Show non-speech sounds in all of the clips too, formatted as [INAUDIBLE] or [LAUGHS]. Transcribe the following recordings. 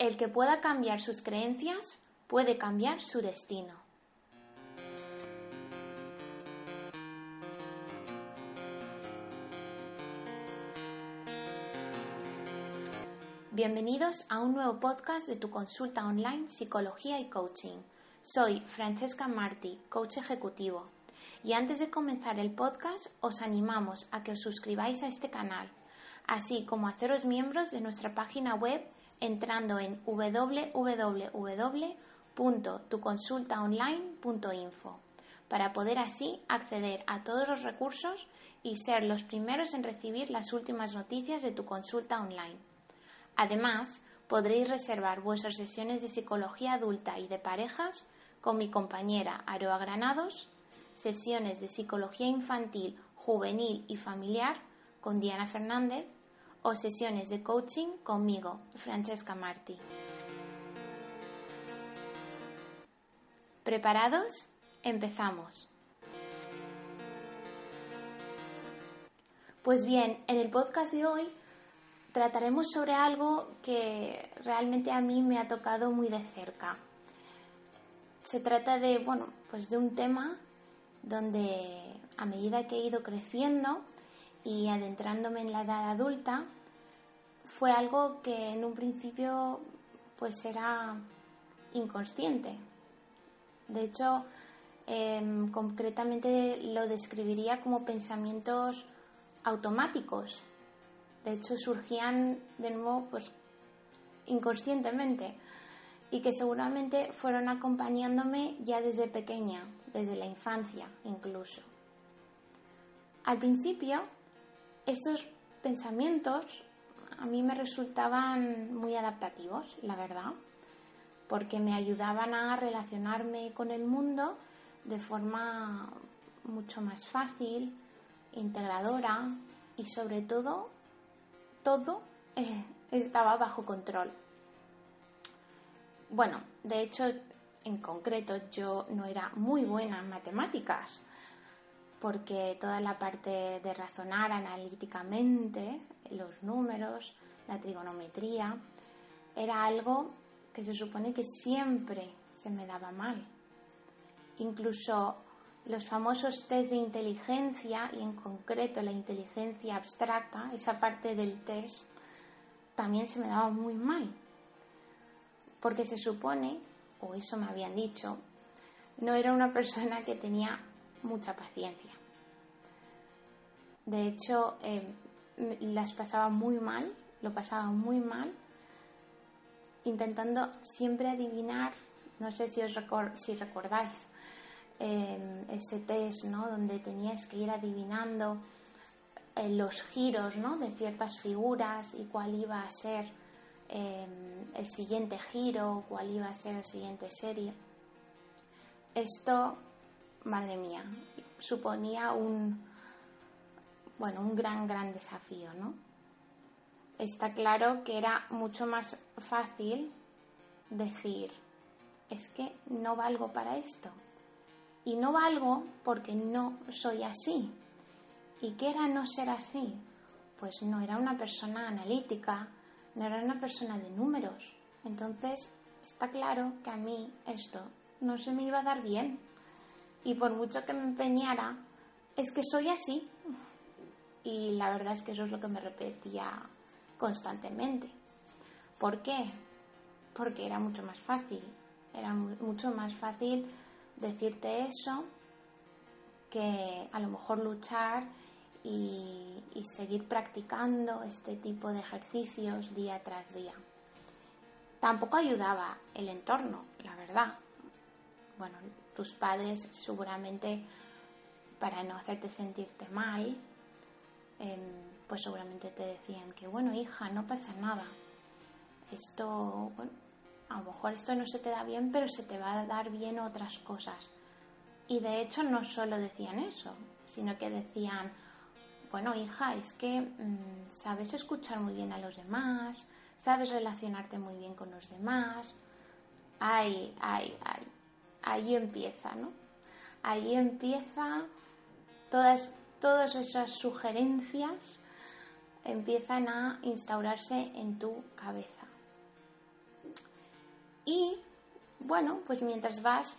El que pueda cambiar sus creencias puede cambiar su destino. Bienvenidos a un nuevo podcast de tu consulta online Psicología y Coaching. Soy Francesca Marti, coach ejecutivo. Y antes de comenzar el podcast, os animamos a que os suscribáis a este canal, así como a haceros miembros de nuestra página web entrando en www.tuconsultaonline.info para poder así acceder a todos los recursos y ser los primeros en recibir las últimas noticias de tu consulta online. Además, podréis reservar vuestras sesiones de psicología adulta y de parejas con mi compañera Aroa Granados, sesiones de psicología infantil, juvenil y familiar con Diana Fernández o sesiones de coaching conmigo, Francesca Marti. ¿Preparados? Empezamos. Pues bien, en el podcast de hoy trataremos sobre algo que realmente a mí me ha tocado muy de cerca. Se trata de, bueno, pues de un tema donde a medida que he ido creciendo y adentrándome en la edad adulta, fue algo que en un principio pues era inconsciente. De hecho, em, concretamente lo describiría como pensamientos automáticos. De hecho, surgían de nuevo pues inconscientemente y que seguramente fueron acompañándome ya desde pequeña, desde la infancia incluso. Al principio, esos pensamientos a mí me resultaban muy adaptativos, la verdad, porque me ayudaban a relacionarme con el mundo de forma mucho más fácil, integradora y sobre todo, todo eh, estaba bajo control. Bueno, de hecho, en concreto yo no era muy buena en matemáticas, porque toda la parte de razonar analíticamente, los números, la trigonometría, era algo que se supone que siempre se me daba mal. Incluso los famosos test de inteligencia, y en concreto la inteligencia abstracta, esa parte del test, también se me daba muy mal porque se supone, o eso me habían dicho, no era una persona que tenía mucha paciencia. De hecho, eh, las pasaba muy mal, lo pasaba muy mal, intentando siempre adivinar, no sé si os si recordáis eh, ese test, ¿no? Donde tenías que ir adivinando eh, los giros, ¿no? De ciertas figuras y cuál iba a ser Em, el siguiente giro, cuál iba a ser la siguiente serie. Esto, madre mía, suponía un, bueno, un gran, gran desafío, ¿no? Está claro que era mucho más fácil decir, es que no valgo para esto. Y no valgo porque no soy así. ¿Y qué era no ser así? Pues no era una persona analítica, no era una persona de números. Entonces, está claro que a mí esto no se me iba a dar bien. Y por mucho que me empeñara, es que soy así. Y la verdad es que eso es lo que me repetía constantemente. ¿Por qué? Porque era mucho más fácil. Era mucho más fácil decirte eso que a lo mejor luchar y, seguir practicando este tipo de ejercicios día tras día. Tampoco ayudaba el entorno, la verdad. Bueno, tus padres seguramente para no hacerte sentirte mal, em, pues seguramente te decían que, bueno, hija, no pasa nada. Esto, bueno, a lo mejor esto no se te da bien, pero se te va a dar bien otras cosas. Y de hecho no solo decían eso, sino que decían, bueno, hija, es que mm, sabes escuchar muy bien a los demás, sabes relacionarte muy bien con los demás. Ay, ay, ay, ahí empieza, ¿no? Ahí empieza todas, todas esas sugerencias empiezan a instaurarse en tu cabeza. Y bueno, pues mientras vas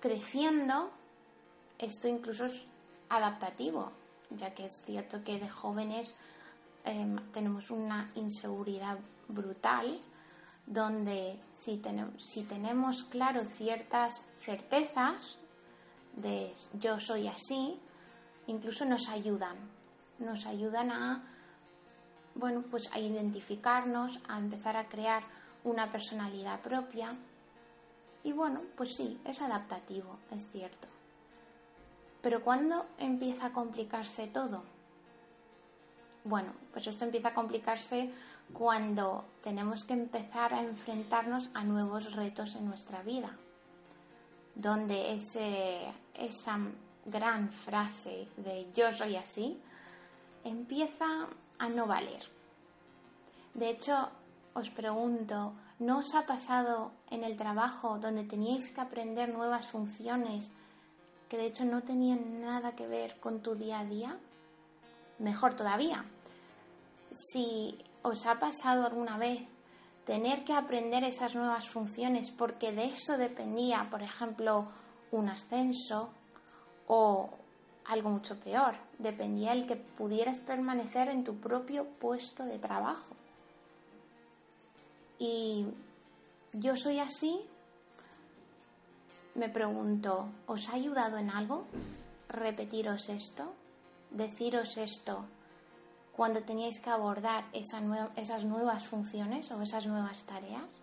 creciendo, esto incluso es adaptativo, ya que es cierto que de jóvenes em, tenemos una inseguridad brutal, donde si, si tenemos claro ciertas certezas de yo soy así, incluso nos ayudan, nos ayudan a bueno, pues a identificarnos, a empezar a crear una personalidad propia. Y bueno, pues sí, es adaptativo, es cierto. Pero ¿cuándo empieza a complicarse todo? Bueno, pues esto empieza a complicarse cuando tenemos que empezar a enfrentarnos a nuevos retos en nuestra vida, donde ese, esa gran frase de yo soy así empieza a no valer. De hecho, os pregunto, ¿no os ha pasado en el trabajo donde teníais que aprender nuevas funciones que de hecho no tenían nada que ver con tu día a día? Mejor todavía, si os ha pasado alguna vez tener que aprender esas nuevas funciones porque de eso dependía, por ejemplo, un ascenso o algo mucho peor, dependía el que pudieras permanecer en tu propio puesto de trabajo. Y yo soy así, me pregunto, ¿os ha ayudado en algo repetiros esto? Deciros esto cuando teníais que abordar esas nuevas funciones o esas nuevas tareas?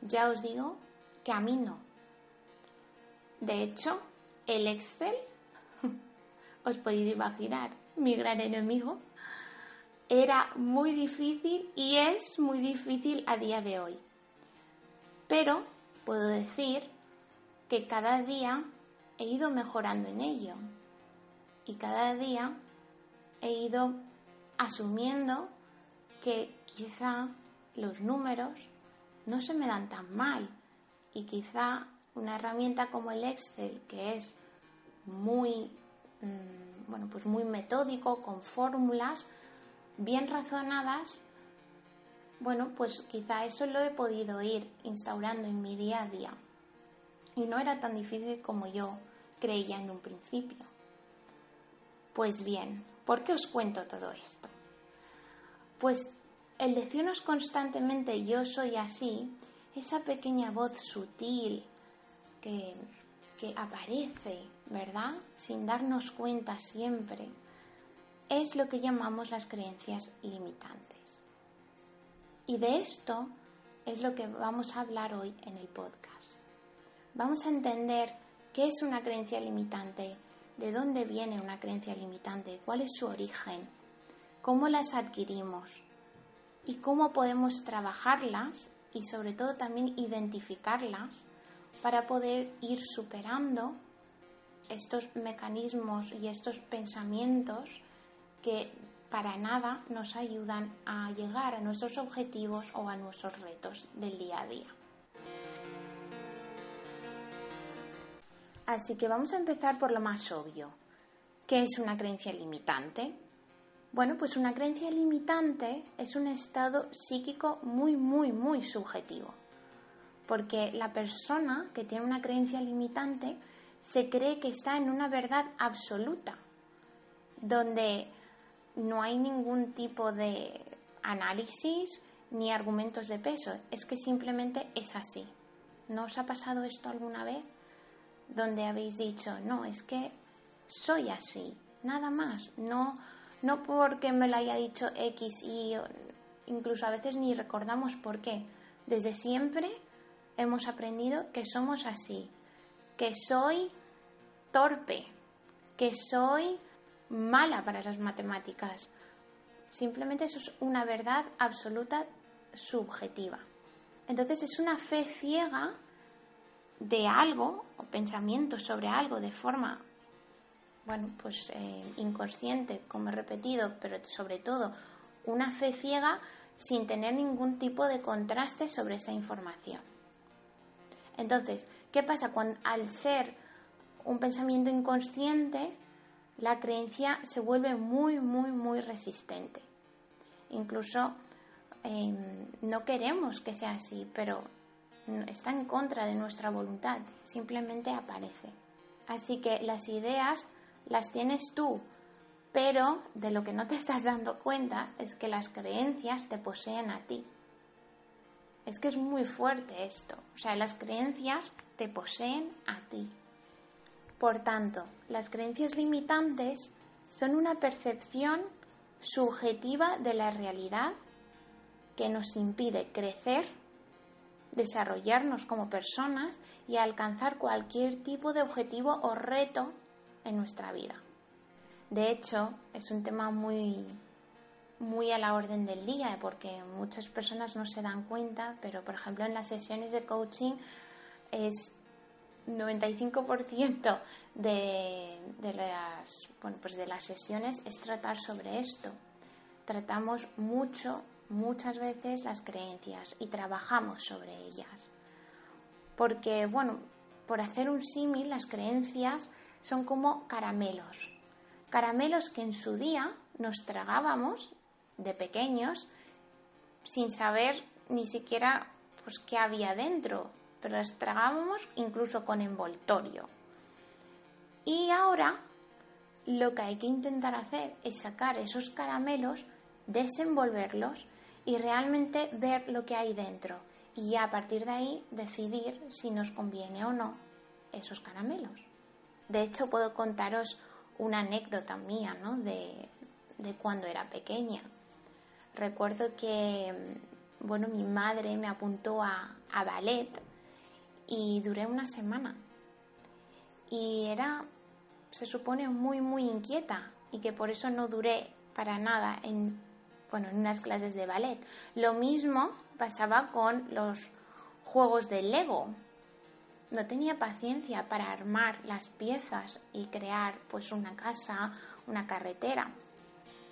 Ya os digo que a mí no. De hecho, el Excel [LAUGHS] os podéis imaginar, mi gran enemigo, era muy difícil y es muy difícil a día de hoy. Pero puedo decir que cada día he ido mejorando en ello y cada día he ido asumiendo que quizá los números no se me dan tan mal y quizá una herramienta como el Excel, que es muy Mm, bueno, pues muy metódico, con fórmulas bien razonadas, bueno, pues quizá eso lo he podido ir instaurando en mi día a día. Y no era tan difícil como yo creía en un principio. Pues bien, ¿por qué os cuento todo esto? Pues el decirnos constantemente yo soy así, esa pequeña voz sutil que, que aparece ¿verdad? Sin darnos cuenta siempre, es lo que llamamos las creencias limitantes. Y de esto es lo que vamos a hablar hoy en el podcast. Vamos a entender qué es una creencia limitante, de dónde viene una creencia limitante, cuál es su origen, cómo las adquirimos y cómo podemos trabajarlas y sobre todo también identificarlas para poder ir superando estos mecanismos y estos pensamientos que para nada nos ayudan a llegar a nuestros objetivos o a nuestros retos del día a día. Así que vamos a empezar por lo más obvio. ¿Qué es una creencia limitante? Bueno, pues una creencia limitante es un estado psíquico muy, muy, muy subjetivo. Porque la persona que tiene una creencia limitante se cree que está en una verdad absoluta, donde no hay ningún tipo de análisis ni argumentos de peso, es que simplemente es así. ¿No os ha pasado esto alguna vez? Donde habéis dicho, no, es que soy así, nada más, no, no porque me lo haya dicho X y incluso a veces ni recordamos por qué. Desde siempre hemos aprendido que somos así, que soy torpe, que soy mala para las matemáticas. Simplemente eso es una verdad absoluta subjetiva. Entonces es una fe ciega de algo o pensamiento sobre algo de forma, bueno, pues eh, inconsciente, como he repetido, pero sobre todo una fe ciega sin tener ningún tipo de contraste sobre esa información. Entonces, ¿qué pasa cuando al ser un pensamiento inconsciente, la creencia se vuelve muy, muy, muy resistente. Incluso em, no queremos que sea así, pero está en contra de nuestra voluntad, simplemente aparece. Así que las ideas las tienes tú, pero de lo que no te [LAUGHS] estás dando cuenta es que las creencias te poseen a ti. Es que es muy fuerte esto. O sea, las creencias te poseen a ti. Por tanto, las creencias limitantes son una percepción subjetiva de la realidad que nos impide crecer, desarrollarnos como personas y alcanzar cualquier tipo de objetivo o reto en nuestra vida. De hecho, es un tema muy muy a la orden del día porque muchas personas no se dan cuenta, pero por ejemplo en las sesiones de coaching es 95% de, de, las, bueno, pues de las sesiones es tratar sobre esto. Tratamos mucho, muchas veces las creencias y trabajamos sobre ellas. Porque, bueno, por hacer un símil, las creencias son como caramelos. Caramelos que en su día nos tragábamos de pequeños sin saber ni siquiera pues qué había dentro, pero las tragábamos incluso con envoltorio. Y ahora lo que hay que intentar hacer es sacar esos caramelos, desenvolverlos y realmente ver lo que hay dentro y a partir de ahí decidir si nos conviene o no esos caramelos. De hecho, puedo contaros una anécdota mía ¿no? de, de cuando era pequeña. Recuerdo que, bueno, mi madre me apuntó a, a ballet y duré una semana. Y era, se supone, muy, muy inquieta y que por eso no duré para nada en, bueno, en unas clases de ballet. Lo mismo pasaba con los juegos de Lego. No tenía paciencia para armar las piezas y crear pues una casa, una carretera.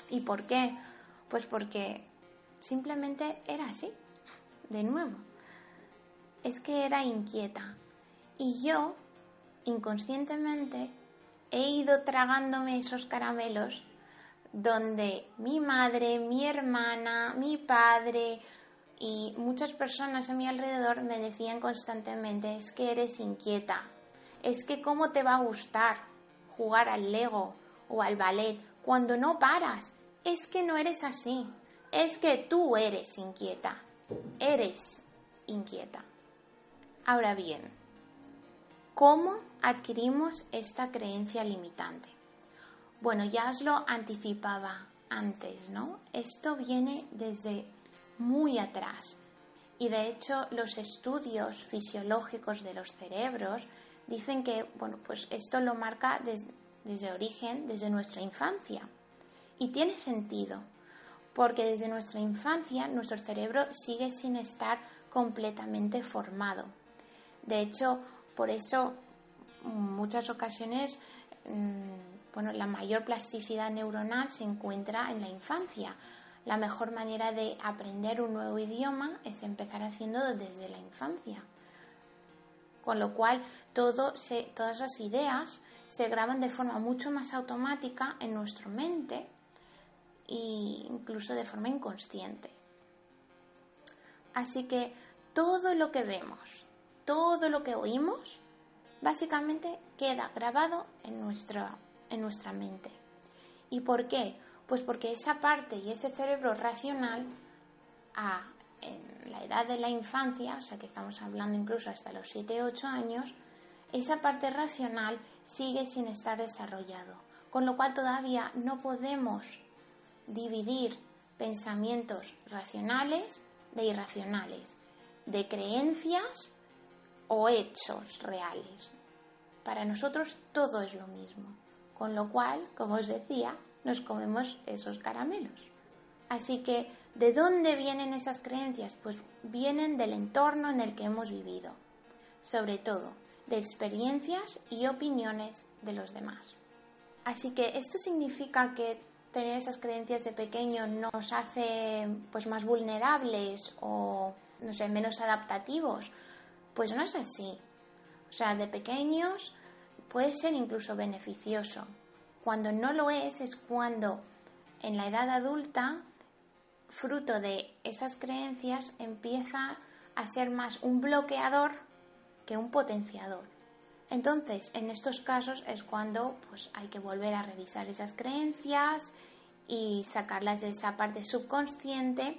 ¿Y por qué? Pues porque simplemente era así, de nuevo. Es que era inquieta. Y yo, inconscientemente, he ido tragándome esos caramelos donde mi madre, mi hermana, mi padre y muchas personas a mi alrededor me decían constantemente, es que eres inquieta, es que cómo te va a gustar jugar al Lego o al ballet cuando no paras, es que no eres así, es que tú eres inquieta, eres inquieta. Ahora bien, ¿cómo adquirimos esta creencia limitante? Bueno, ya os lo anticipaba antes, ¿no? Esto viene desde muy atrás. Y de hecho, los estudios fisiológicos de los cerebros dicen que, bueno, pues esto lo marca desde, origen, desde nuestra infancia. Y tiene sentido, porque desde nuestra infancia nuestro cerebro sigue sin estar completamente formado. De hecho, por eso muchas ocasiones mm, bueno, la mayor plasticidad neuronal se encuentra en la infancia. La mejor manera de aprender un nuevo idioma es empezar haciendo desde la infancia. Con lo cual, todas las ideas se graban de forma mucho más automática en nuestra mente e incluso de forma inconsciente. Así que todo lo que vemos, todo lo que oímos, básicamente queda grabado en nuestra, en nuestra mente. ¿Y por qué? Pues porque esa parte y ese cerebro racional a, en la edad de la infancia, o sea que estamos hablando incluso hasta los 7-8 años, esa parte racional sigue sin estar desarrollado, con lo cual todavía no podemos dividir pensamientos racionales de irracionales, de creencias o hechos reales. Para nosotros todo es lo mismo, con lo cual, como os decía, nos comemos esos caramelos. Así que, ¿de dónde vienen esas creencias? Pues vienen del entorno en el que hemos vivido, sobre todo de experiencias y opiniones de los demás. Así que esto significa que tener esas creencias de pequeño nos hace pues más vulnerables o no sé, menos adaptativos. Pues no es así. O sea, de pequeños puede ser incluso beneficioso. Cuando no lo es es cuando en la edad adulta, fruto de esas creencias, empieza a ser más un bloqueador que un potenciador. Entonces, en estos casos es cuando pues, hay que volver a revisar esas creencias y sacarlas de esa parte subconsciente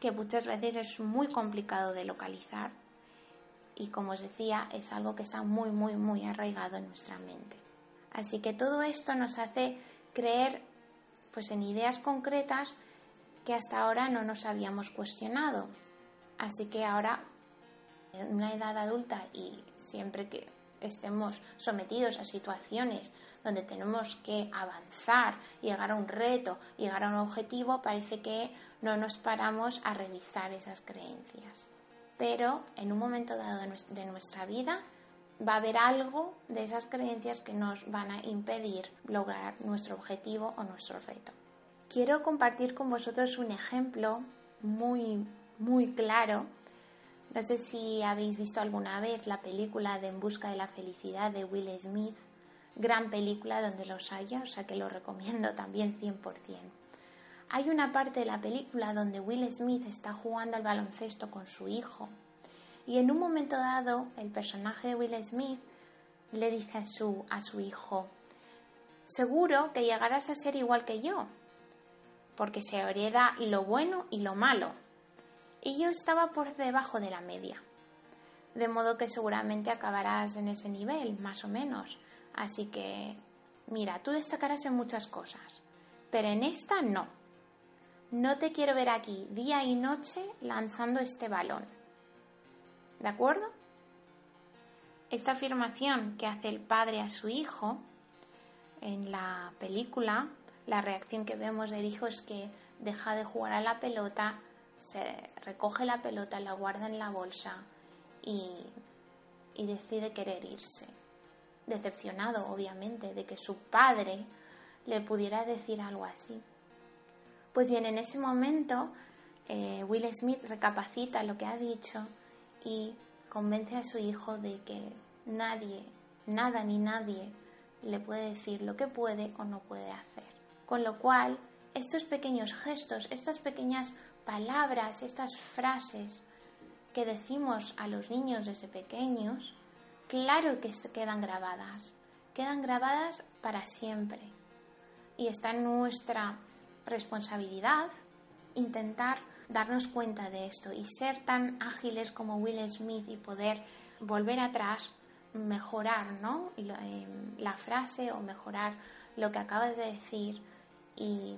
que muchas veces es muy complicado de localizar y como os decía es algo que está muy muy muy arraigado en nuestra mente. Así que todo esto nos hace creer pues en ideas concretas que hasta ahora no nos habíamos cuestionado. Así que ahora en una edad adulta y siempre que estemos sometidos a situaciones donde tenemos que avanzar, llegar a un reto, llegar a un objetivo, parece que no nos paramos a revisar esas creencias. Pero en un momento dado de nuestra vida va a haber algo de esas creencias que nos van a impedir lograr nuestro objetivo o nuestro reto. Quiero compartir con vosotros un ejemplo muy, muy claro. No sé si habéis visto alguna vez la película de En Busca de la Felicidad de Will Smith. Gran película donde los haya, o sea que lo recomiendo también 100%. Hay una parte de la película donde Will Smith está jugando al baloncesto con su hijo y en un momento dado, el personaje de Will Smith le dice a su, a su hijo, seguro que llegarás a ser igual que yo, porque se hereda lo bueno y lo malo. Y yo estaba por debajo de la media. De modo que seguramente acabarás en ese nivel, más o menos. Así que, mira, tú destacarás en muchas cosas, pero en esta no. No te quiero ver aquí día y noche lanzando este balón. ¿De acuerdo? Esta afirmación que hace el padre a su hijo en la película, la reacción que vemos del hijo es que deja de jugar a la pelota, se recoge la pelota, la guarda en la bolsa y, y decide querer irse. Decepcionado, obviamente, de que su padre le pudiera decir algo así. Pues bien, en ese momento eh, Will Smith recapacita lo que ha dicho y convence a su hijo de que nadie, nada ni nadie le puede decir lo que puede o no puede hacer. Con lo cual, estos pequeños gestos, estas pequeñas palabras, estas frases que decimos a los niños desde pequeños, claro que se quedan grabadas, quedan grabadas para siempre. Y está en nuestra responsabilidad intentar darnos cuenta de esto y ser tan ágiles como Will Smith y poder volver atrás, mejorar ¿no? Em, la frase o mejorar lo que acabas de decir y,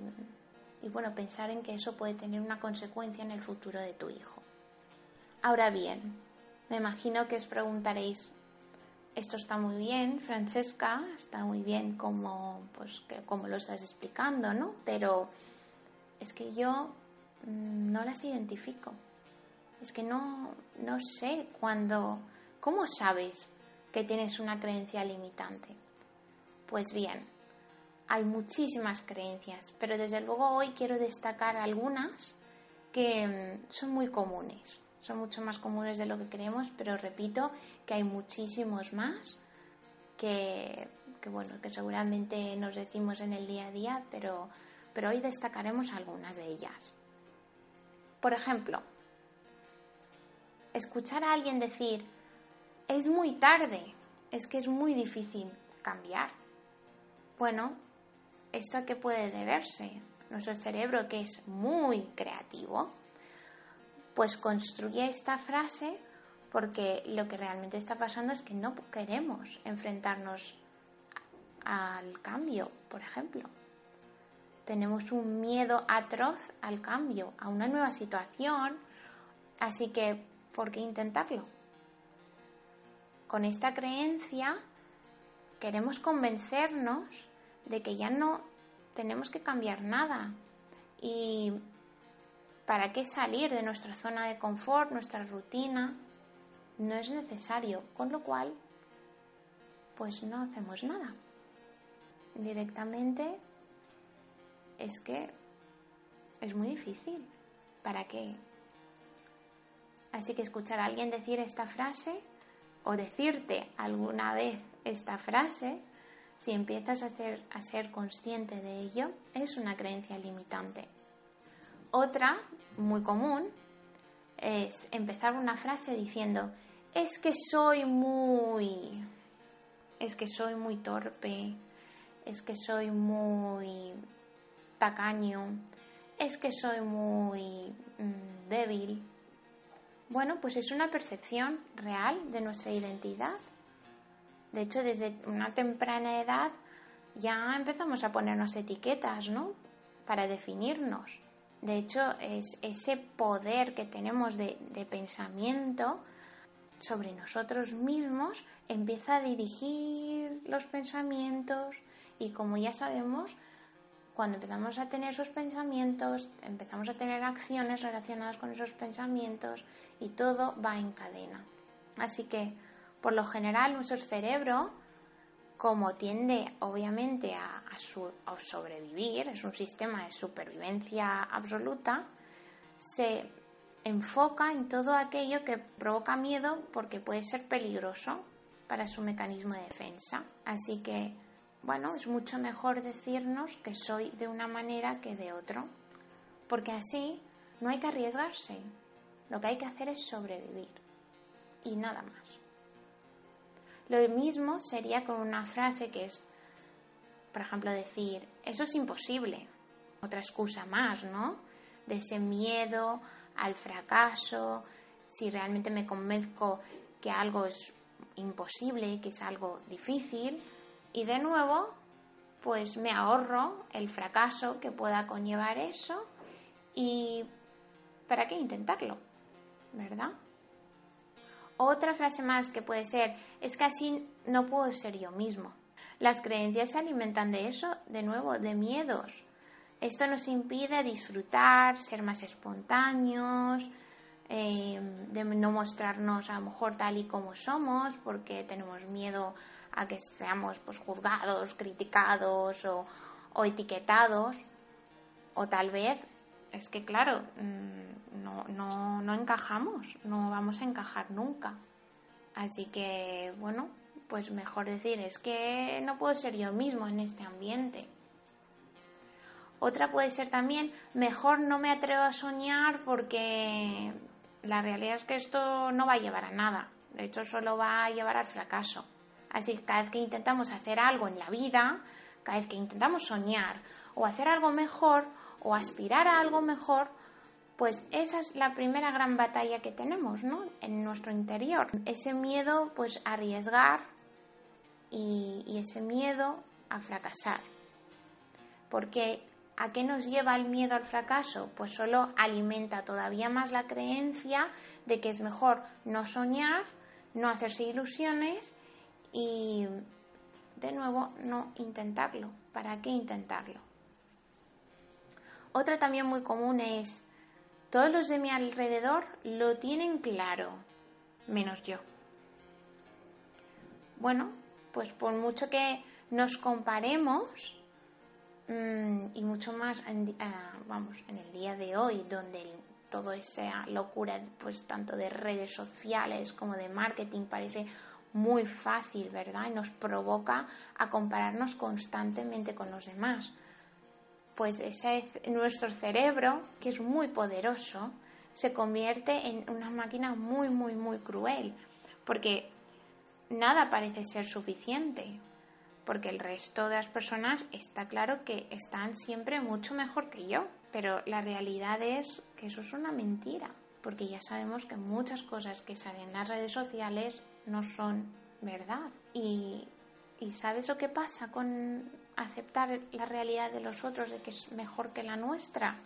y bueno, pensar en que eso puede tener una consecuencia en el futuro de tu hijo. Ahora bien, me imagino que os preguntaréis, esto está muy bien, Francesca, está muy bien como, pues, que, como lo estás explicando, ¿no? Pero es que yo Mm, no las identifico. Es que no, no sé cuándo... ¿Cómo sabes que tienes una creencia limitante? Pues bien, hay muchísimas creencias, pero desde luego hoy quiero destacar algunas que mm, son muy comunes. Son mucho más comunes de lo que creemos, pero repito que hay muchísimos más que, bueno, que seguramente nos decimos en el día a día, pero, pero hoy destacaremos algunas de ellas. Por ejemplo, escuchar a alguien decir, es muy tarde, es que es muy difícil cambiar. Bueno, ¿esto a qué puede deberse? Nuestro cerebro, que es muy creativo, pues construye esta frase porque lo que realmente está pasando es que no queremos enfrentarnos al cambio, por ejemplo. Tenemos un miedo atroz al cambio, a una nueva situación, así que, ¿por qué intentarlo? Con esta creencia queremos convencernos de que ya no tenemos que cambiar nada. Y para qué salir de nuestra zona de confort, nuestra rutina, no es necesario, con lo cual, pues no hacemos nada. Directamente es que es muy difícil. ¿Para qué? Así que escuchar a alguien decir esta frase o decirte alguna vez esta frase, si empiezas a ser, a ser consciente de ello, es una creencia limitante. Otra, muy común, es empezar una frase diciendo, es que soy muy, es que soy muy torpe, es que soy muy tacaño, es que soy muy mm, débil. Bueno, pues es una percepción real de nuestra identidad. De hecho, desde una temprana edad ya empezamos a ponernos etiquetas, ¿no? Para definirnos. De hecho, es ese poder que tenemos de, de pensamiento sobre nosotros mismos empieza a dirigir los pensamientos y como ya sabemos, cuando empezamos a tener esos pensamientos, empezamos a tener acciones relacionadas con esos pensamientos y todo va en cadena. Así que, por lo general, nuestro cerebro, como tiende obviamente a, sobrevivir, es un sistema de supervivencia absoluta, se enfoca en todo aquello que provoca miedo porque puede ser peligroso para su mecanismo de defensa. Así que bueno, es mucho mejor decirnos que soy de una manera que de otro, porque así no hay que arriesgarse, lo que hay que hacer es sobrevivir y nada más. Lo mismo sería con una frase que es, por ejemplo, decir, eso es imposible, otra excusa más, ¿no? De ese miedo al fracaso, si realmente me convenzco que algo es imposible, que es algo difícil, y de nuevo, pues me ahorro el fracaso que pueda conllevar eso y ¿para qué intentarlo? ¿Verdad? Otra frase más que puede ser, es que así no puedo ser yo mismo. Las creencias se alimentan de eso, de nuevo, de miedos. Esto nos impide disfrutar, ser más espontáneos, eh, de no mostrarnos a lo mejor tal y como somos, porque tenemos miedo a que seamos pues, juzgados, criticados o, etiquetados. O tal vez es que, claro, mm, no, no, no encajamos, no vamos a encajar nunca. Así que, bueno, pues mejor decir, es que no puedo ser yo mismo en este ambiente. Otra puede ser también, mejor no me atrevo a soñar porque la realidad es que esto no va a llevar a nada. De hecho, solo va a llevar al fracaso. Así que cada vez que intentamos hacer algo en la vida, cada vez que intentamos soñar o hacer algo mejor o aspirar a algo mejor, pues esa es la primera gran batalla que tenemos, ¿no? En nuestro interior. Ese miedo, pues, a arriesgar y, y ese miedo a fracasar. Porque ¿a qué nos lleva el miedo al fracaso? Pues solo alimenta todavía más la creencia de que es mejor no soñar, no hacerse ilusiones y de nuevo no intentarlo. ¿Para qué intentarlo? Otra también muy común es, todos los de mi alrededor lo tienen claro, menos yo. Bueno, pues por mucho que nos comparemos, y mucho más, en, ah, vamos, en el día de hoy, donde todo esa locura, pues tanto de redes sociales como de marketing parece muy fácil, ¿verdad? Y nos provoca a compararnos constantemente con los demás. Pues ese, nuestro cerebro, que es muy poderoso, se convierte en una máquina muy, muy, muy cruel, porque nada parece ser suficiente, porque el resto de las personas está claro que están siempre mucho mejor que yo, pero la realidad es que eso es una mentira, porque ya sabemos que muchas cosas que salen en las redes sociales no son verdad. Y, ¿sabes lo que pasa con aceptar la realidad de los otros de que es mejor que la nuestra?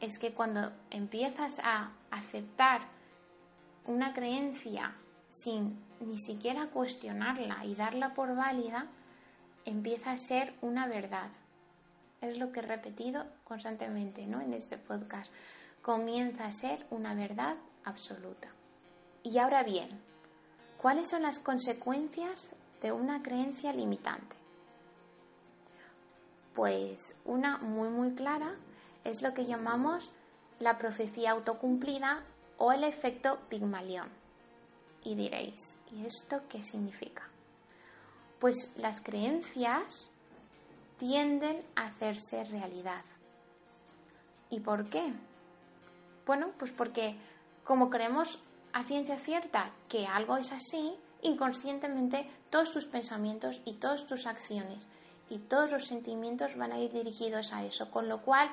Es que cuando empiezas a aceptar una creencia sin ni siquiera cuestionarla y darla por válida, empieza a ser una verdad. Es lo que he repetido constantemente ¿no? en este podcast. Comienza a ser una verdad absoluta. Y ahora bien, ¿cuáles son las consecuencias de una creencia limitante? Pues una muy muy clara es lo que llamamos la profecía autocumplida o el efecto Pigmalión. Y diréis, ¿y esto qué significa? Pues las creencias tienden a hacerse realidad. ¿Y por qué? Bueno, pues porque como creemos a ciencia cierta que algo es así, inconscientemente todos tus pensamientos y todas tus acciones y todos los sentimientos van a ir dirigidos a eso, con lo cual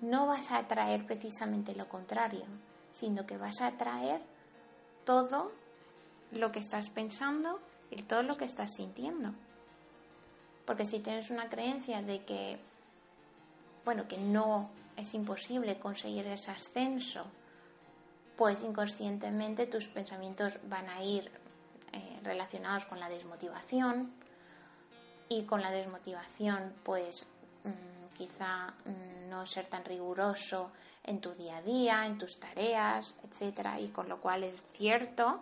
no vas a atraer precisamente lo contrario, sino que vas a atraer todo lo que estás pensando y todo lo que estás sintiendo. Porque si tienes una creencia de que, bueno, que no es imposible conseguir ese ascenso, pues inconscientemente tus pensamientos van a ir eh, relacionados con la desmotivación y con la desmotivación pues mm, quizá mm, no ser tan riguroso en tu día a día, en tus tareas, etcétera, y con lo cual es cierto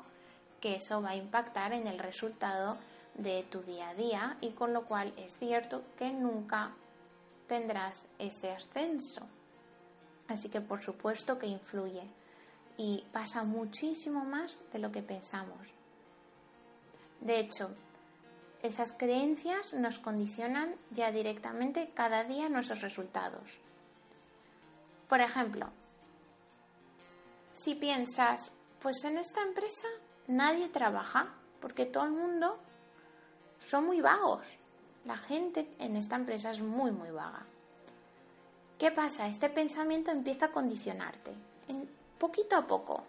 que eso va a impactar en el resultado de tu día a día y con lo cual es cierto que nunca tendrás ese ascenso. Así que por supuesto que influye y pasa muchísimo más de lo que pensamos. De hecho, esas creencias nos condicionan ya directamente cada día nuestros resultados. Por ejemplo, si piensas, pues en esta empresa nadie trabaja porque todo el mundo son muy vagos. La gente en esta empresa es muy, muy vaga. ¿Qué pasa? Este pensamiento empieza a condicionarte, en, poquito a poco,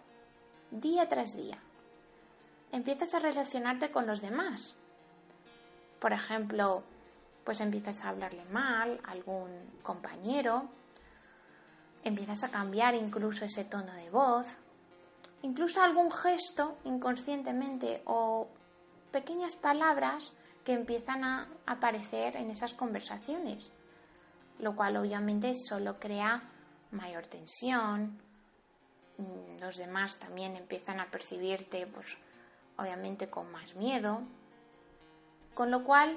día tras día. Empiezas a relacionarte con los demás. Por ejemplo, pues empiezas a hablarle mal a algún compañero, empiezas a cambiar incluso ese tono de voz, incluso algún gesto inconscientemente o pequeñas palabras que empiezan a aparecer en esas conversaciones, lo cual obviamente solo crea mayor tensión, mm, los demás también empiezan a percibirte pues obviamente con más miedo, con lo cual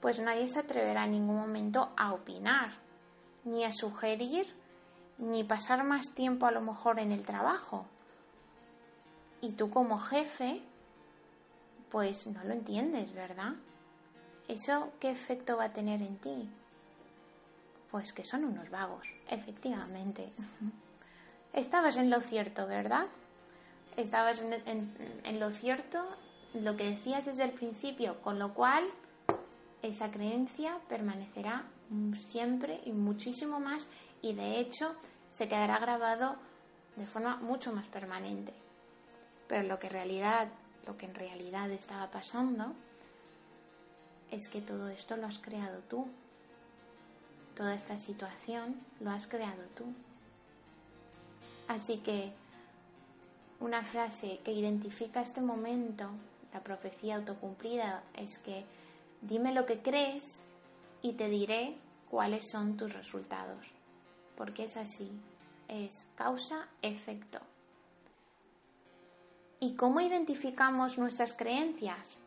pues nadie se atreverá en ningún momento a opinar, ni a sugerir, ni pasar más tiempo a lo mejor en el trabajo, y tú como jefe, pues no lo entiendes, ¿verdad? ¿Eso qué efecto va a tener en ti? Pues que son unos vagos, efectivamente. [LAUGHS] Estabas en lo cierto, ¿verdad? Estabas en, lo cierto, lo que decías desde el principio, con lo cual esa creencia permanecerá siempre y muchísimo más y de hecho se quedará grabado de forma mucho más permanente. Pero lo que, realidad, lo que en realidad estaba pasando es que todo esto lo has creado tú. Toda esta situación lo has creado tú. Así que una frase que identifica este momento, la profecía autocumplida, es que dime lo que crees y te diré cuáles son tus resultados. Porque es así, es causa-efecto. ¿Y cómo identificamos nuestras creencias?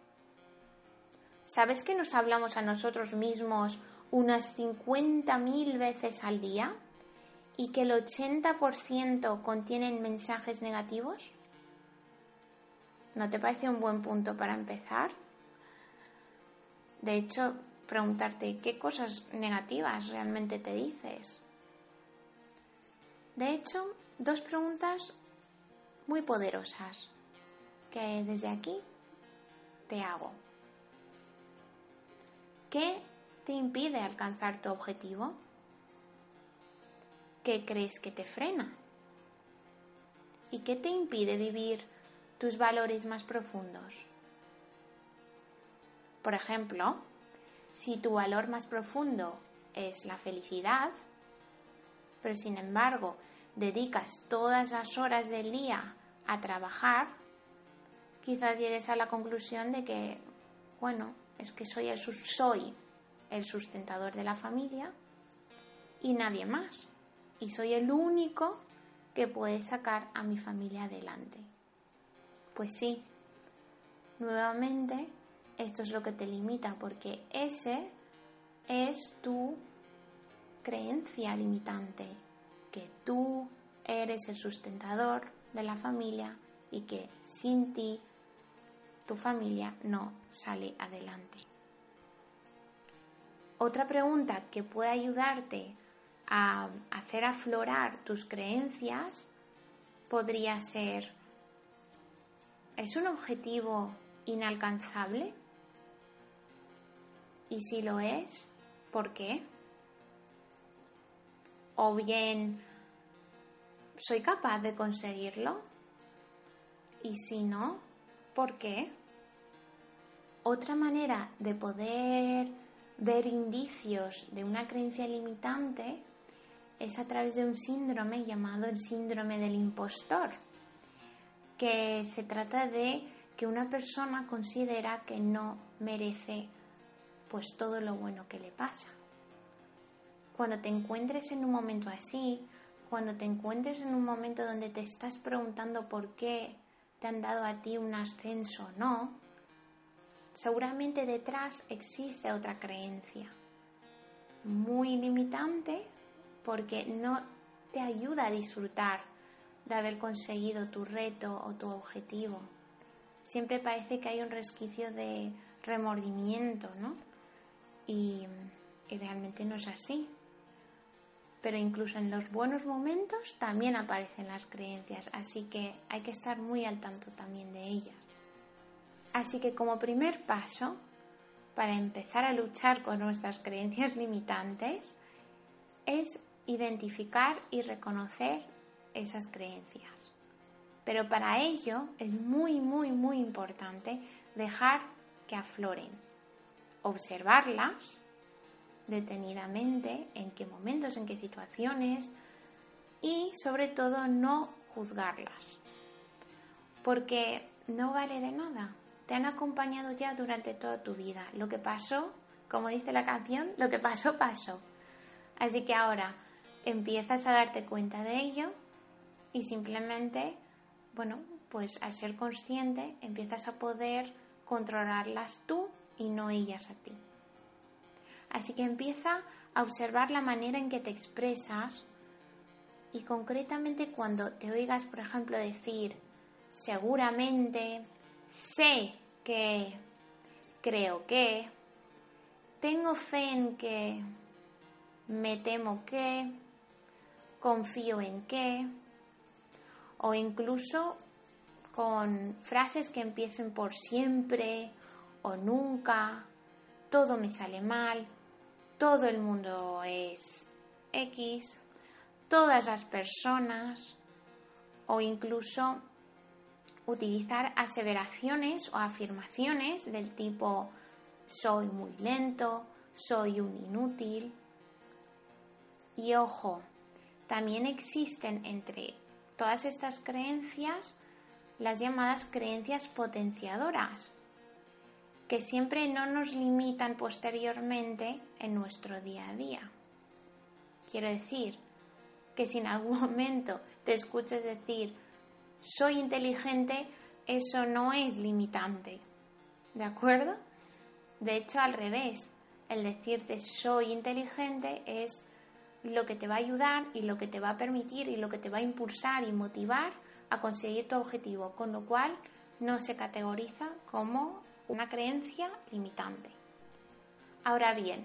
¿Sabes que nos hablamos a nosotros mismos unas 50.000 veces al día y que el 80% contienen mensajes negativos? ¿No te parece un buen punto para empezar? De hecho, preguntarte qué cosas negativas realmente te dices. De hecho, dos preguntas muy poderosas que desde aquí te hago. ¿Qué te impide alcanzar tu objetivo? ¿Qué crees que te frena? ¿Y qué te impide vivir tus valores más profundos? Por ejemplo, si tu valor más profundo es la felicidad, pero sin embargo dedicas todas las horas del día a trabajar, quizás llegues a la conclusión de que, bueno, es que soy el, soy el sustentador de la familia y nadie más. Y soy el único que puede sacar a mi familia adelante. Pues sí, nuevamente esto es lo que te limita porque ese es tu creencia limitante, que tú eres el sustentador de la familia y que sin ti tu familia no sale adelante. Otra pregunta que puede ayudarte a hacer aflorar tus creencias podría ser, ¿es un objetivo inalcanzable? Y si lo es, ¿por qué? O bien, ¿soy capaz de conseguirlo? Y si no, ¿por qué? Otra manera de poder ver indicios de una creencia limitante es a través de un síndrome llamado el síndrome del impostor, que se trata de que una persona considera que no merece pues todo lo bueno que le pasa. Cuando te encuentres en un momento así, cuando te encuentres en un momento donde te estás preguntando por qué te han dado a ti un ascenso o no, seguramente detrás existe otra creencia muy limitante porque no te ayuda a disfrutar de haber conseguido tu reto o tu objetivo. Siempre parece que hay un resquicio de remordimiento, ¿no? Y, realmente no es así. Pero incluso en los buenos momentos también aparecen las creencias, así que hay que estar muy al tanto también de ellas. Así que como primer paso, para empezar a luchar con nuestras creencias limitantes, es identificar y reconocer esas creencias. Pero para ello es muy, muy, muy importante dejar que afloren, observarlas detenidamente, en qué momentos, en qué situaciones y sobre todo no juzgarlas. Porque no vale de nada. Te han acompañado ya durante toda tu vida. Lo que pasó, como dice la canción, lo que pasó, pasó. Así que ahora empiezas a darte cuenta de ello y simplemente, bueno, pues al ser consciente empiezas a poder controlarlas tú y no ellas a ti. Así que empieza a observar la manera en que te expresas y concretamente cuando te oigas, por ejemplo, decir seguramente, sé que, creo que, tengo fe en que, me temo que, confío en qué, o incluso con frases que empiecen por siempre o nunca, todo me sale mal, todo el mundo es X, todas las personas, o incluso utilizar aseveraciones o afirmaciones del tipo soy muy lento, soy un inútil. Y ojo, también existen entre todas estas creencias las llamadas creencias potenciadoras, que siempre no nos limitan posteriormente en nuestro día a día. Quiero decir que si en algún [LAUGHS] momento te escuchas decir soy inteligente, eso no es limitante. ¿De acuerdo? De hecho, al revés, el decirte soy inteligente es lo que te va a ayudar y lo que te va a permitir y lo que te va a impulsar y motivar a conseguir tu objetivo, con lo cual no se categoriza como una creencia limitante. Ahora bien,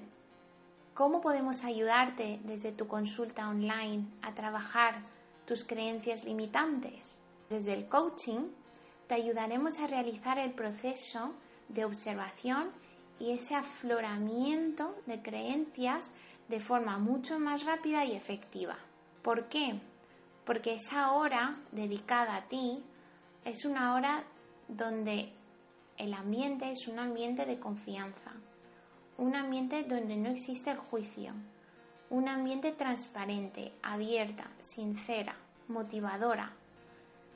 ¿cómo podemos ayudarte desde tu consulta online a trabajar tus creencias limitantes? Desde el coaching te ayudaremos a realizar el proceso de observación y ese afloramiento de creencias de forma mucho más rápida y efectiva. ¿Por qué? Porque esa hora dedicada a ti es una hora donde el ambiente es un ambiente de confianza, un ambiente donde no existe el juicio, un ambiente transparente, abierta, sincera, motivadora,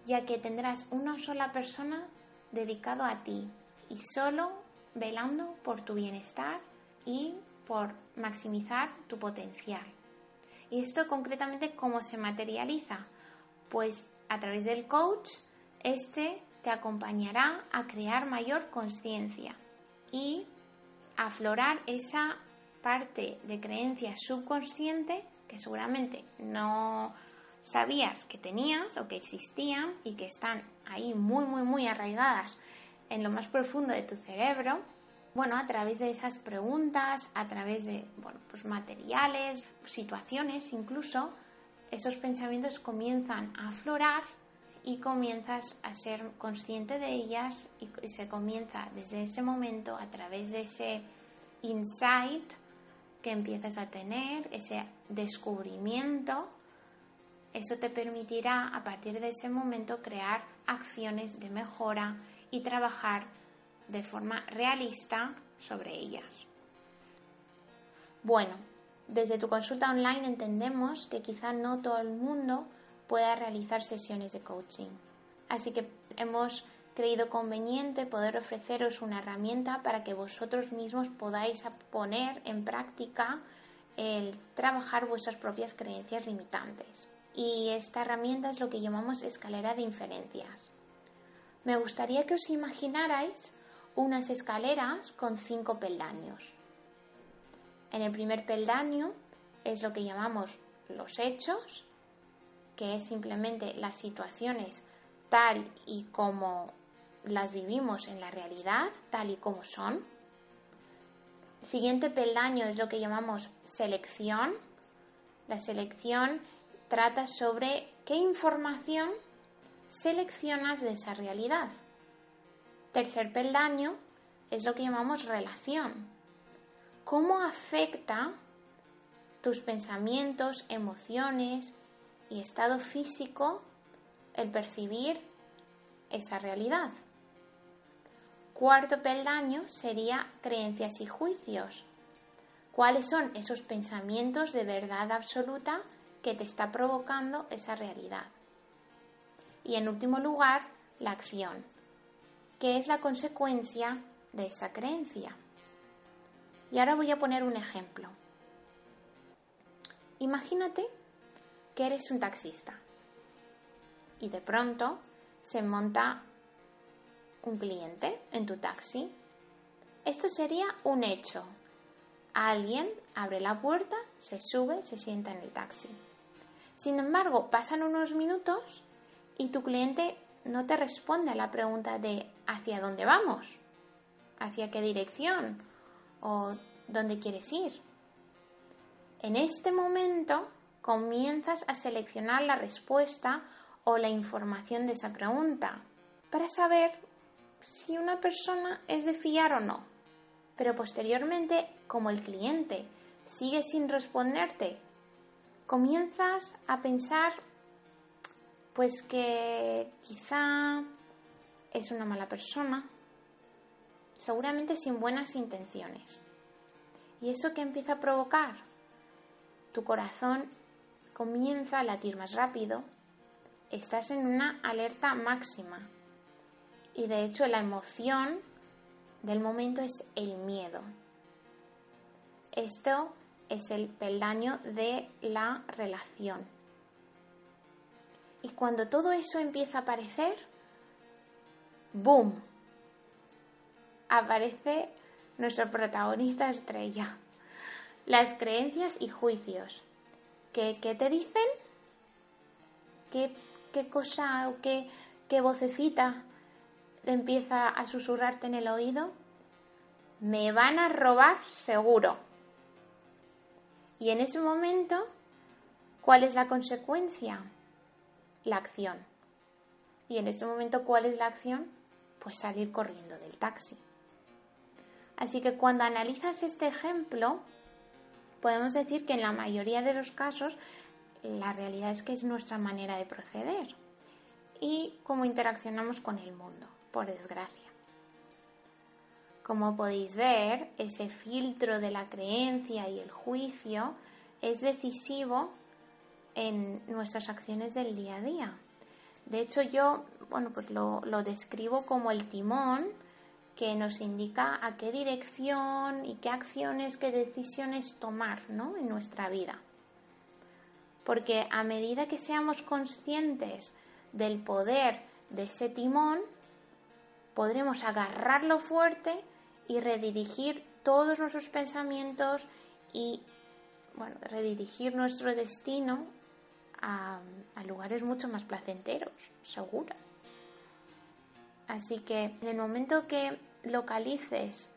ya que tendrás una sola persona dedicado a ti y solo velando por tu bienestar y por maximizar tu potencial. ¿Y esto concretamente cómo se materializa? Pues a través del coach, este te acompañará a crear mayor conciencia y aflorar esa parte de creencia subconsciente que seguramente no sabías que tenías o que existían y que están ahí muy, muy, muy arraigadas en lo más profundo de tu cerebro. Bueno, a través de esas preguntas, a través de bueno, pues materiales, situaciones incluso, esos pensamientos comienzan a aflorar y comienzas a ser consciente de ellas y se comienza desde ese momento a través de ese insight que empiezas a tener, ese descubrimiento, eso te permitirá a partir de ese momento crear acciones de mejora y trabajar de forma realista sobre ellas. Bueno, desde tu consulta online entendemos que quizá no todo el mundo pueda realizar sesiones de coaching. Así que hemos creído conveniente poder ofreceros una herramienta para que vosotros mismos podáis poner en práctica el trabajar vuestras propias creencias limitantes. Y esta herramienta es lo que llamamos escalera de inferencias. Me gustaría que os imaginarais unas escaleras con cinco peldaños. En el primer peldaño es lo que llamamos los hechos, que es simplemente las situaciones tal y como las vivimos en la realidad, tal y como son. Siguiente peldaño es lo que llamamos selección. La selección trata sobre qué información seleccionas de esa realidad. Tercer peldaño es lo que llamamos relación. ¿Cómo afecta tus pensamientos, emociones y estado físico el percibir esa realidad? Cuarto peldaño sería creencias y juicios. ¿Cuáles son esos pensamientos de verdad absoluta que te está provocando esa realidad? Y en último lugar, la acción que es la consecuencia de esa creencia. Y ahora voy a poner un ejemplo. Imagínate que eres un taxista y de pronto se monta un cliente en tu taxi. Esto sería un hecho. Alguien abre la puerta, se sube, se sienta en el taxi. Sin embargo, pasan unos minutos y tu cliente no te responde a la pregunta de ¿hacia dónde vamos? ¿Hacia qué dirección? ¿O dónde quieres ir? En este momento comienzas a seleccionar la respuesta o la información de esa pregunta para saber si una persona es de fiar o no. Pero posteriormente, como el cliente sigue sin responderte, comienzas a pensar pues que quizá es una mala persona, seguramente sin buenas intenciones. ¿Y eso que empieza a provocar? Tu corazón comienza a latir más rápido, estás en una alerta máxima y de hecho la emoción del momento es el miedo. Esto es el peldaño de la relación. Y cuando todo eso empieza a aparecer, ¡boom! Aparece nuestro protagonista estrella. Las creencias y juicios. ¿Qué, te dicen? ¿Qué, cosa o qué, qué vocecita empieza a susurrarte en el oído? Me van a robar seguro. Y en ese momento, ¿cuál es la consecuencia? la acción. Y en este momento, ¿cuál es la acción? Pues salir corriendo del taxi. Así que cuando analizas este ejemplo, podemos decir que en la mayoría de los casos la realidad es que es nuestra manera de proceder y cómo interaccionamos con el mundo, por desgracia. Como podéis ver, ese filtro de la creencia y el juicio es decisivo en nuestras acciones del día a día. De hecho, yo, bueno, pues lo, describo como el timón que nos indica a qué dirección y qué acciones, qué decisiones tomar ¿no? en nuestra vida. Porque a medida que seamos conscientes del poder de ese timón, podremos agarrarlo fuerte y redirigir todos nuestros pensamientos y bueno, redirigir nuestro destino a, lugares mucho más placenteros, seguro. Así que en el momento que localices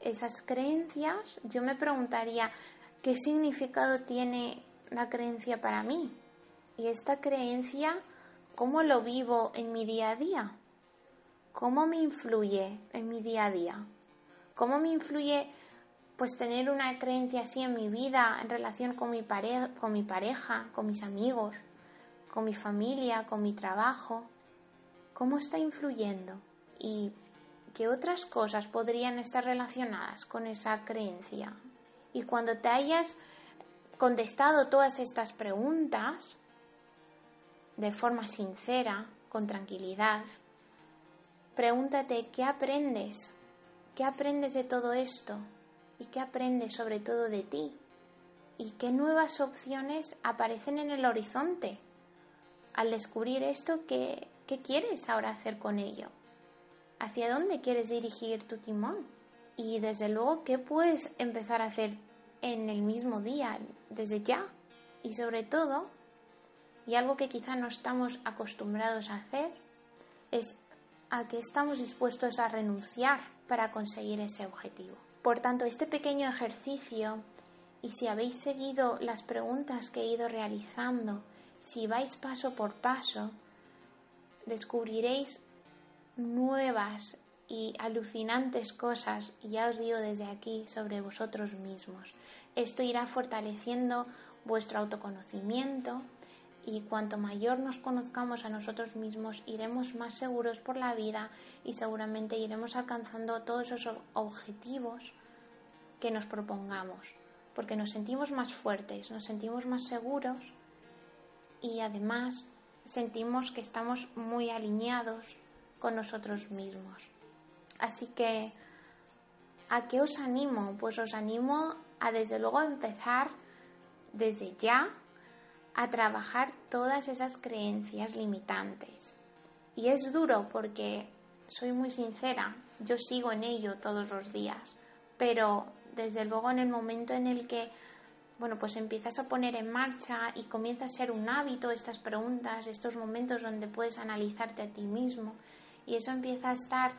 esas creencias, yo me preguntaría qué significado tiene la creencia para mí y esta creencia, cómo lo vivo en mi día a día, cómo me influye en mi día a día, cómo me influye pues tener una creencia así en mi vida en relación con mi, con mi pareja, con mis amigos, con mi familia, con mi trabajo, cómo está influyendo y qué otras cosas podrían estar relacionadas con esa creencia. Y cuando te hayas contestado todas estas preguntas de forma sincera, con tranquilidad, pregúntate qué aprendes, qué aprendes de todo esto, y qué aprendes sobre todo de ti y qué nuevas opciones aparecen en el horizonte al descubrir esto ¿qué, qué quieres ahora hacer con ello hacia dónde quieres dirigir tu timón y desde luego qué puedes empezar a hacer en el mismo día desde ya y sobre todo y algo que quizá no estamos acostumbrados a hacer es a que estamos dispuestos a renunciar para conseguir ese objetivo. Por tanto, este pequeño ejercicio, y si habéis seguido las preguntas que he ido realizando, si vais paso por paso, descubriréis nuevas y alucinantes cosas, ya os digo desde aquí, sobre vosotros mismos. Esto irá fortaleciendo vuestro autoconocimiento y cuanto mayor nos conozcamos a nosotros mismos, iremos más seguros por la vida y seguramente iremos alcanzando todos esos objetivos que nos propongamos, porque nos sentimos más fuertes, nos sentimos más seguros y además sentimos que estamos muy alineados con nosotros mismos. Así que, ¿a qué os animo? Pues os animo a desde luego empezar desde ya a trabajar todas esas creencias limitantes. Y es duro porque, soy muy sincera, yo sigo en ello todos los días, pero desde luego en el momento en el que bueno, pues empiezas a poner en marcha y comienza a ser un hábito estas preguntas, estos momentos donde puedes analizarte a ti mismo. Y eso empieza a estar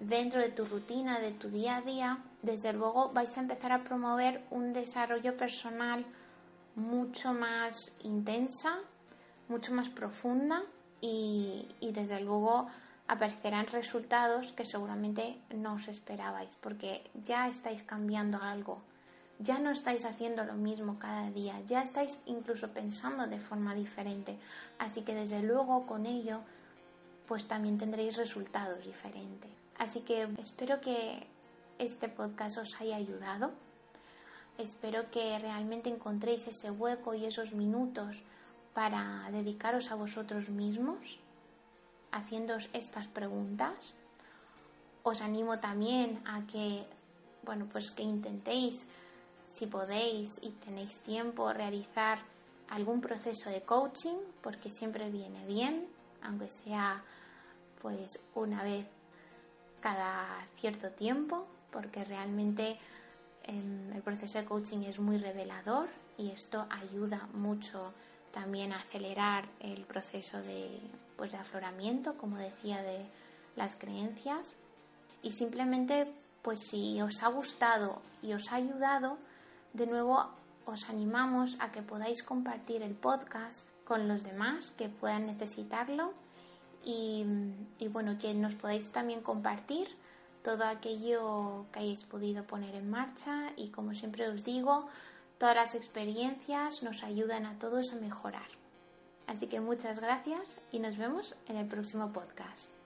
dentro de tu rutina, de tu día a día, desde luego vais a empezar a promover un desarrollo personal mucho más intensa, mucho más profunda y, desde luego aparecerán resultados que seguramente no os esperabais porque ya estáis cambiando algo, ya no estáis haciendo lo mismo cada día, ya estáis incluso pensando de forma diferente. Así que desde luego con ello pues también tendréis resultados diferentes. Así que espero que este podcast os haya ayudado Espero que realmente encontréis ese hueco y esos minutos para dedicaros a vosotros mismos haciendo estas preguntas. Os animo también a que, bueno, pues que intentéis, si podéis y tenéis tiempo, realizar algún proceso de coaching, porque siempre viene bien, aunque sea pues una vez cada cierto tiempo, porque realmente el proceso de coaching es muy revelador y esto ayuda mucho también a acelerar el proceso de, pues, de afloramiento, como decía, de las creencias. Y simplemente, pues si os ha gustado y os ha ayudado, de nuevo os animamos a que podáis compartir el podcast con los demás que puedan necesitarlo y, bueno, que nos podáis también compartir todo aquello que hayáis podido poner en marcha y como siempre os digo, todas las experiencias nos ayudan a todos a mejorar. Así que muchas gracias y nos vemos en el próximo podcast.